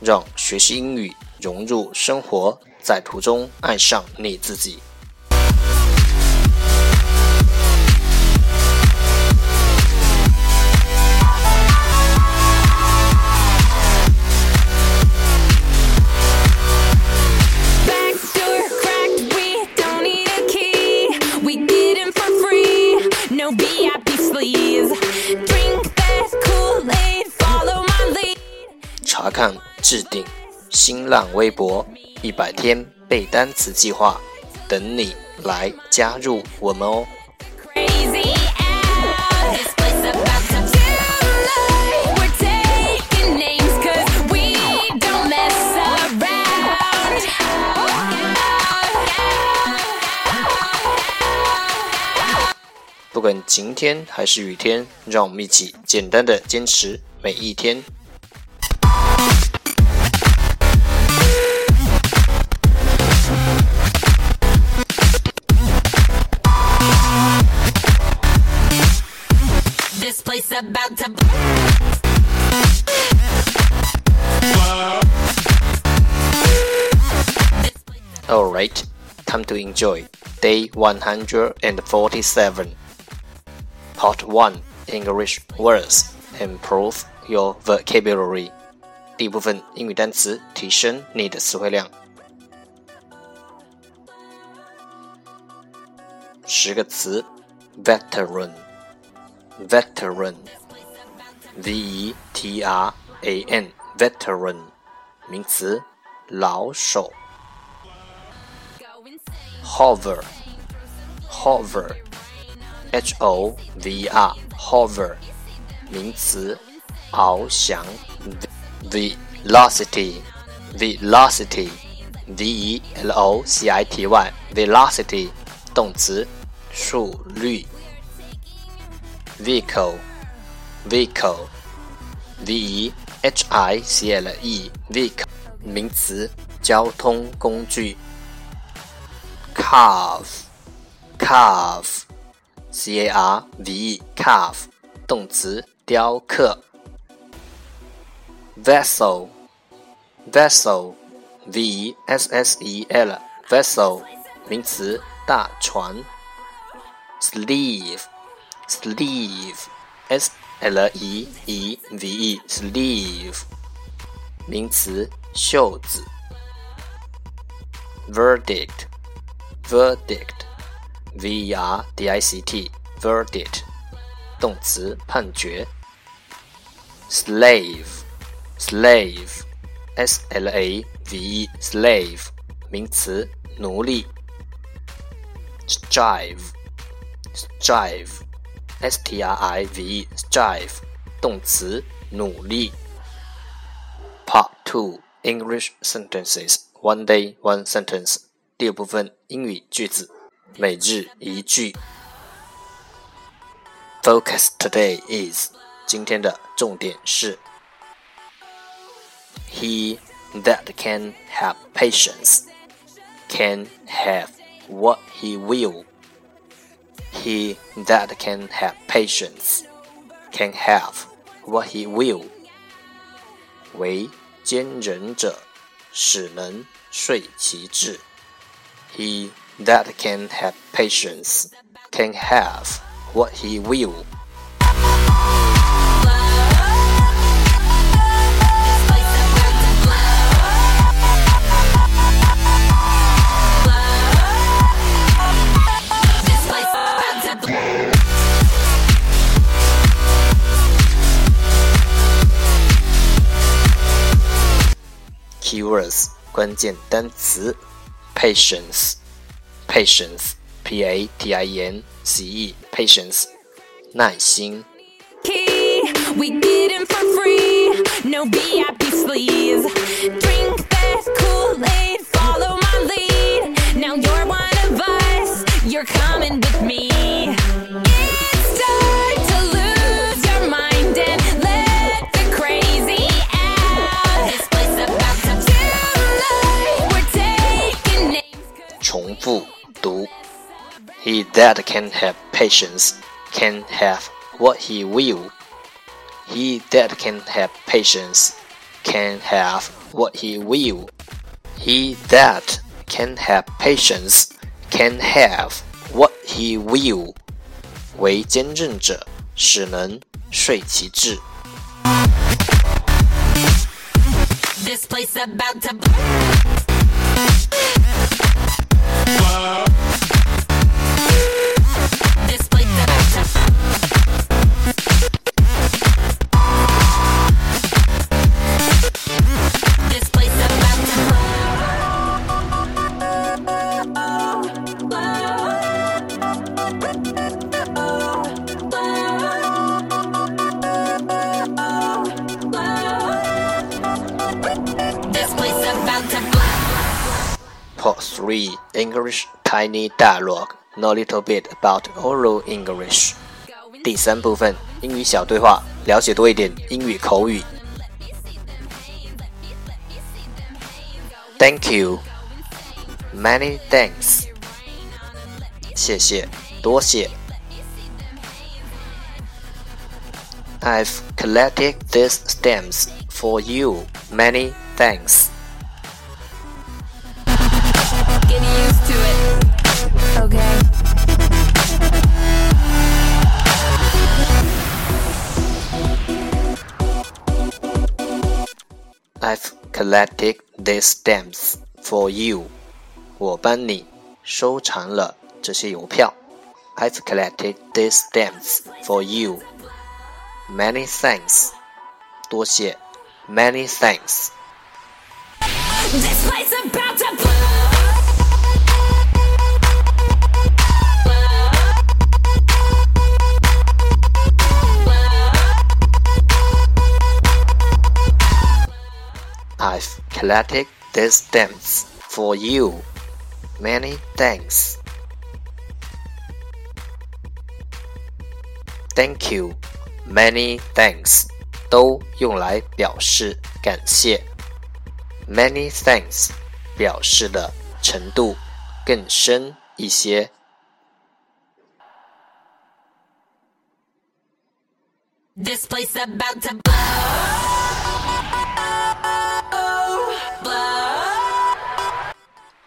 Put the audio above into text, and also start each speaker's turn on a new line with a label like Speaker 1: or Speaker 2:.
Speaker 1: 让学习英语融入生活在途中爱上你自己。看置顶新浪微博一百天背单词计划，等你来加入我们哦。不管晴天还是雨天，让我们一起简单的坚持每一天。
Speaker 2: about to
Speaker 1: Alright, time to enjoy day 147. Part 1 English words improve your vocabulary. 第一部分英语单词，提升你的词汇量。十个词 ，veteran，veteran，v e t r a n，veteran，名词，老手。
Speaker 2: go insane.
Speaker 1: hover hover h o v e r hover 名词翱翔 velocity velocity v e l o c i t y velocity 动词速率 Vehicle vehicle v e h i c l e vehicle 名词交通工具 carve carve c a r v e carve 动词雕刻 vessel vessel v s s e l vessel 名词大船 sleeve sleeve s l e e v e sleeve 名词袖子 verdict verdict v e r d i c t verdict 动词判决 slave slave s l a v e slave 名词奴隶 strive strive s t r i v e strive 动词努力 Part Two English Sentences One Day One Sentence 第二部分英语句子，每日一句。Focus today is 今天的重点是 He that can have patience can have what he will. He that can have patience can have what he will. 为坚忍者，使能遂其志。He that can have patience can have what he will. keywords 关键单词，patience，patience，p a t i n c e patience，耐心。
Speaker 2: key. We get in for free. No VIP sleaze. Drink that Kool-Aid,
Speaker 1: He that can have patience can have what he will. He that can have patience can have what he will. He that can have patience can have what he will. 为坚韧者，使能顺其志。
Speaker 2: This place about to This
Speaker 1: Part 3 English Tiny Dialogue Know a little bit about oral English 第三部分英语小对话，了解多一点英语口语。Thank you. Many thanks. 谢谢，多谢。I've collected these stamps for you. Many thanks. I've collected these stamps for you. 我帮你收藏了这些邮票。I've collected these stamps for you. Many thanks. 多谢。Many thanks.
Speaker 2: This place about to
Speaker 1: I've collected these stamps for you. Many thanks. Thank you. Many thanks 都用来表示感谢。Many thanks 表示的程度更深一些。
Speaker 2: This place about to blow.